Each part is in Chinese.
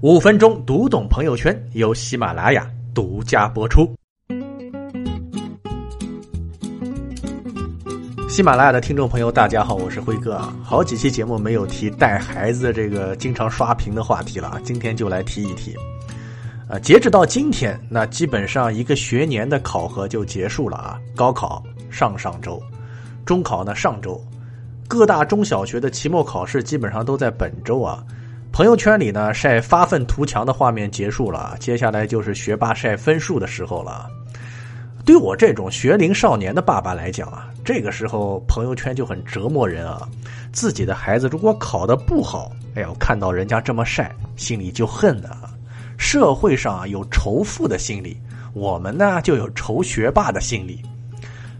五分钟读懂朋友圈，由喜马拉雅独家播出。喜马拉雅的听众朋友，大家好，我是辉哥啊。好几期节目没有提带孩子这个经常刷屏的话题了啊，今天就来提一提。啊，截止到今天，那基本上一个学年的考核就结束了啊。高考上上周，中考呢上周，各大中小学的期末考试基本上都在本周啊。朋友圈里呢晒发愤图强的画面结束了，接下来就是学霸晒分数的时候了。对我这种学龄少年的爸爸来讲啊，这个时候朋友圈就很折磨人啊。自己的孩子如果考得不好，哎呦，看到人家这么晒，心里就恨的。社会上有仇富的心理，我们呢就有仇学霸的心理。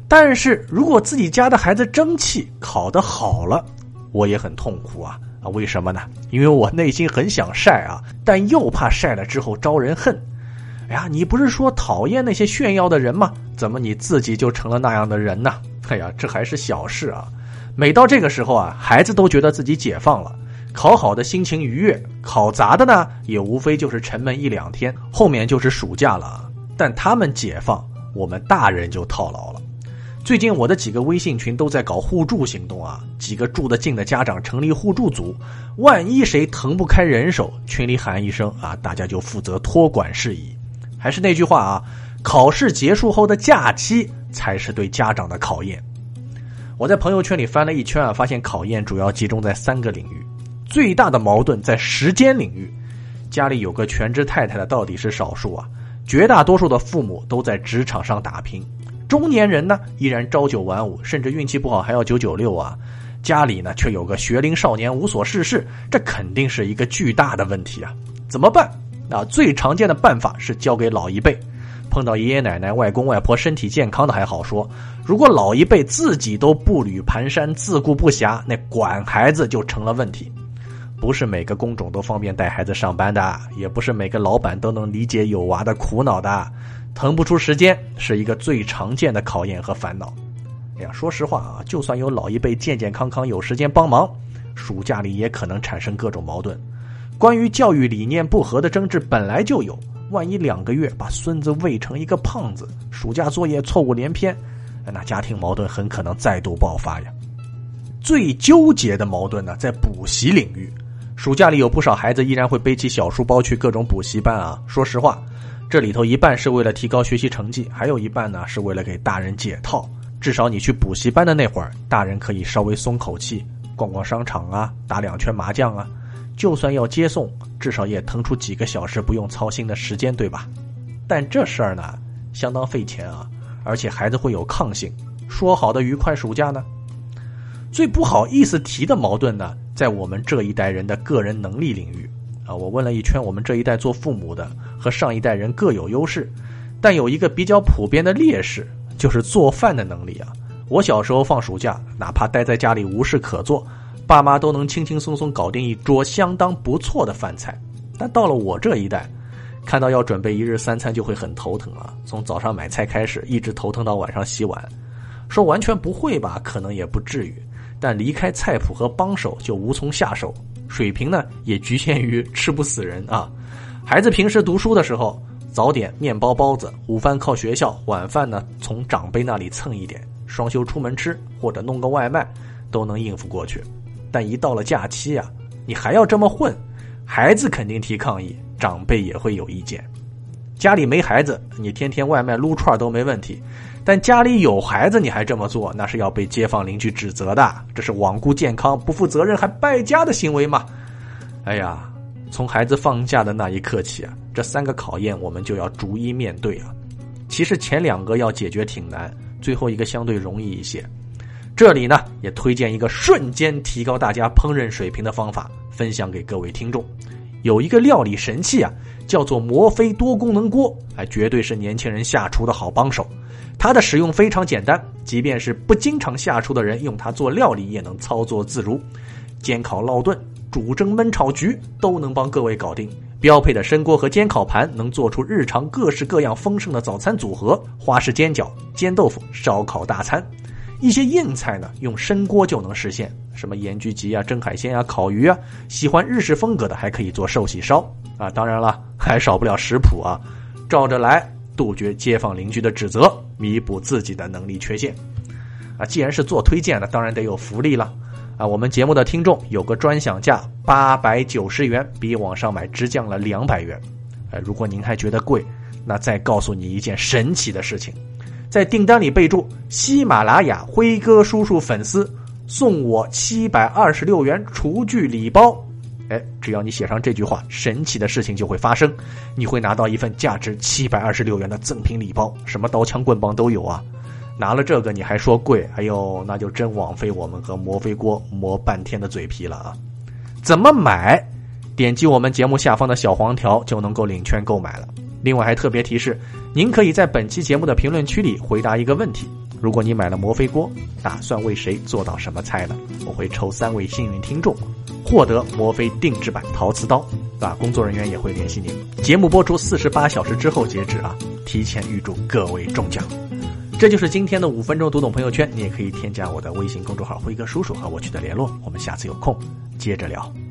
但是如果自己家的孩子争气考得好了，我也很痛苦啊为什么呢？因为我内心很想晒啊，但又怕晒了之后招人恨。哎呀，你不是说讨厌那些炫耀的人吗？怎么你自己就成了那样的人呢？哎呀，这还是小事啊！每到这个时候啊，孩子都觉得自己解放了。考好的心情愉悦，考砸的呢也无非就是沉闷一两天，后面就是暑假了。但他们解放，我们大人就套牢了。最近我的几个微信群都在搞互助行动啊，几个住得近的家长成立互助组，万一谁腾不开人手，群里喊一声啊，大家就负责托管事宜。还是那句话啊，考试结束后的假期才是对家长的考验。我在朋友圈里翻了一圈啊，发现考验主要集中在三个领域。最大的矛盾在时间领域，家里有个全职太太的到底是少数啊，绝大多数的父母都在职场上打拼，中年人呢依然朝九晚五，甚至运气不好还要九九六啊，家里呢却有个学龄少年无所事事，这肯定是一个巨大的问题啊！怎么办？啊，最常见的办法是交给老一辈，碰到爷爷奶奶、外公外婆身体健康的还好说，如果老一辈自己都步履蹒跚、自顾不暇，那管孩子就成了问题。不是每个工种都方便带孩子上班的，也不是每个老板都能理解有娃的苦恼的，腾不出时间是一个最常见的考验和烦恼。哎呀，说实话啊，就算有老一辈健健康康有时间帮忙，暑假里也可能产生各种矛盾。关于教育理念不合的争执本来就有，万一两个月把孙子喂成一个胖子，暑假作业错误连篇，那家庭矛盾很可能再度爆发呀。最纠结的矛盾呢，在补习领域。暑假里有不少孩子依然会背起小书包去各种补习班啊。说实话，这里头一半是为了提高学习成绩，还有一半呢是为了给大人解套。至少你去补习班的那会儿，大人可以稍微松口气，逛逛商场啊，打两圈麻将啊。就算要接送，至少也腾出几个小时不用操心的时间，对吧？但这事儿呢，相当费钱啊，而且孩子会有抗性。说好的愉快暑假呢？最不好意思提的矛盾呢，在我们这一代人的个人能力领域啊。我问了一圈，我们这一代做父母的和上一代人各有优势，但有一个比较普遍的劣势，就是做饭的能力啊。我小时候放暑假，哪怕待在家里无事可做，爸妈都能轻轻松松搞定一桌相当不错的饭菜。但到了我这一代，看到要准备一日三餐就会很头疼啊。从早上买菜开始，一直头疼到晚上洗碗。说完全不会吧？可能也不至于。但离开菜谱和帮手就无从下手，水平呢也局限于吃不死人啊。孩子平时读书的时候，早点面包包子，午饭靠学校，晚饭呢从长辈那里蹭一点，双休出门吃或者弄个外卖都能应付过去。但一到了假期啊，你还要这么混，孩子肯定提抗议，长辈也会有意见。家里没孩子，你天天外卖撸串都没问题。但家里有孩子，你还这么做，那是要被街坊邻居指责的。这是罔顾健康、不负责任还败家的行为吗？哎呀，从孩子放假的那一刻起啊，这三个考验我们就要逐一面对啊。其实前两个要解决挺难，最后一个相对容易一些。这里呢，也推荐一个瞬间提高大家烹饪水平的方法，分享给各位听众。有一个料理神器啊，叫做摩飞多功能锅，哎，绝对是年轻人下厨的好帮手。它的使用非常简单，即便是不经常下厨的人，用它做料理也能操作自如。煎烤烙炖、煮蒸焖炒焗都能帮各位搞定。标配的深锅和煎烤盘能做出日常各式各样丰盛的早餐组合：花式煎饺、煎豆腐、烧烤大餐。一些硬菜呢，用生锅就能实现，什么盐焗鸡啊、蒸海鲜啊、烤鱼啊。喜欢日式风格的，还可以做寿喜烧啊。当然了，还少不了食谱啊，照着来，杜绝街坊邻居的指责，弥补自己的能力缺陷。啊，既然是做推荐的，当然得有福利了。啊，我们节目的听众有个专享价八百九十元，比网上买直降了两百元。哎，如果您还觉得贵，那再告诉你一件神奇的事情。在订单里备注“喜马拉雅辉哥叔叔粉丝”，送我七百二十六元厨具礼包。哎，只要你写上这句话，神奇的事情就会发生，你会拿到一份价值七百二十六元的赠品礼包，什么刀枪棍棒都有啊！拿了这个你还说贵？哎呦，那就真枉费我们和摩飞锅磨半天的嘴皮了啊！怎么买？点击我们节目下方的小黄条就能够领券购买了。另外还特别提示，您可以在本期节目的评论区里回答一个问题：如果你买了摩飞锅，打算为谁做到什么菜呢？我会抽三位幸运听众，获得摩飞定制版陶瓷刀，啊，工作人员也会联系您。节目播出四十八小时之后截止啊，提前预祝各位中奖。这就是今天的五分钟读懂朋友圈，你也可以添加我的微信公众号“辉哥叔叔”和我取得联络。我们下次有空接着聊。